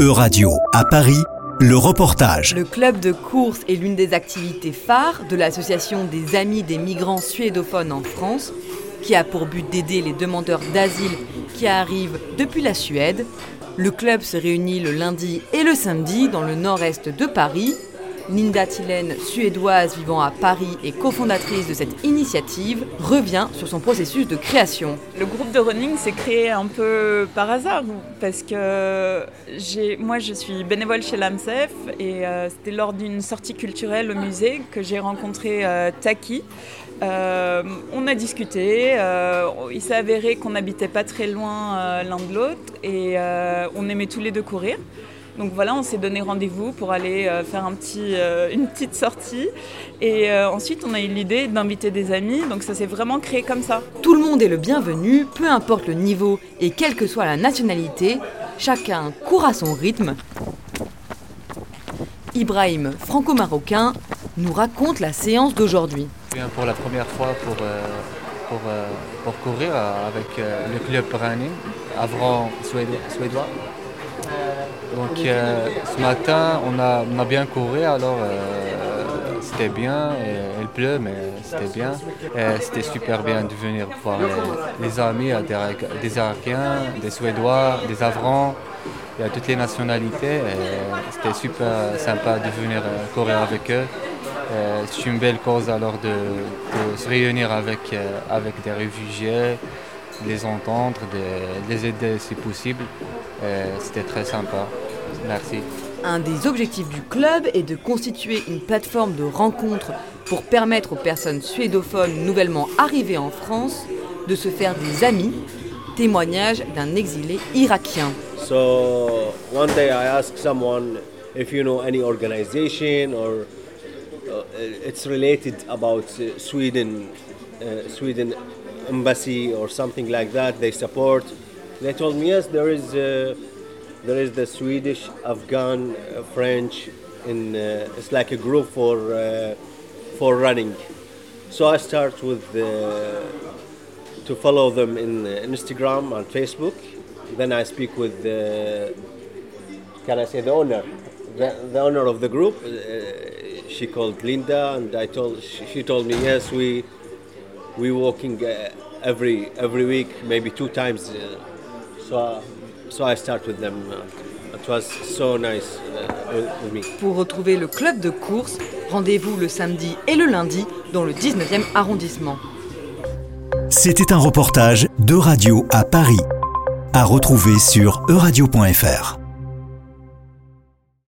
E-Radio à Paris, le reportage. Le club de course est l'une des activités phares de l'association des Amis des migrants suédophones en France, qui a pour but d'aider les demandeurs d'asile qui arrivent depuis la Suède. Le club se réunit le lundi et le samedi dans le nord-est de Paris Linda Tillen, suédoise vivant à Paris et cofondatrice de cette initiative, revient sur son processus de création. Le groupe de running s'est créé un peu par hasard parce que moi je suis bénévole chez l'AMSEF et euh, c'était lors d'une sortie culturelle au musée que j'ai rencontré euh, Taki. Euh, on a discuté, il s'est avéré qu'on n'habitait pas très loin l'un de l'autre et on aimait tous les deux courir. Donc voilà, on s'est donné rendez-vous pour aller euh, faire un petit, euh, une petite sortie. Et euh, ensuite, on a eu l'idée d'inviter des amis. Donc ça s'est vraiment créé comme ça. Tout le monde est le bienvenu, peu importe le niveau et quelle que soit la nationalité. Chacun court à son rythme. Ibrahim, franco-marocain, nous raconte la séance d'aujourd'hui. Je viens pour la première fois pour, pour, pour courir avec le club running, Avran suédois. Donc euh, ce matin, on a, bien couru, alors euh, c'était bien. Et, il pleut, mais c'était bien. C'était super bien de venir voir les, amis des, des Irakiens, des Suédois, des Avrans. Il y a toutes les nationalités. C'était super sympa de venir euh, courir avec eux. C'est une belle cause alors de, se réunir avec, des réfugiés, les entendre, de les aider si possible. C'était très sympa. Merci. Un des objectifs du club est de constituer une plateforme de rencontres pour permettre aux personnes suédophones nouvellement arrivées en France de se faire des amis. Témoignage d'un exilé irakien. So one day I asked someone if you know any organization or uh, it's related about uh, Sweden, uh, Sweden embassy or something like that. They support. They told me yes, there is. Uh, there is the Swedish, Afghan, uh, French. In uh, it's like a group for uh, for running. So I start with to follow them in Instagram and Facebook. Then I speak with the can I say the owner, the, the owner of the group. She called Linda, and I told she, she told me yes we we walking every every week, maybe two times. so So I start with them. It was so nice uh, with me. Pour retrouver le club de course, rendez-vous le samedi et le lundi dans le 19e arrondissement. C'était un reportage de Radio à Paris, à retrouver sur euradio.fr.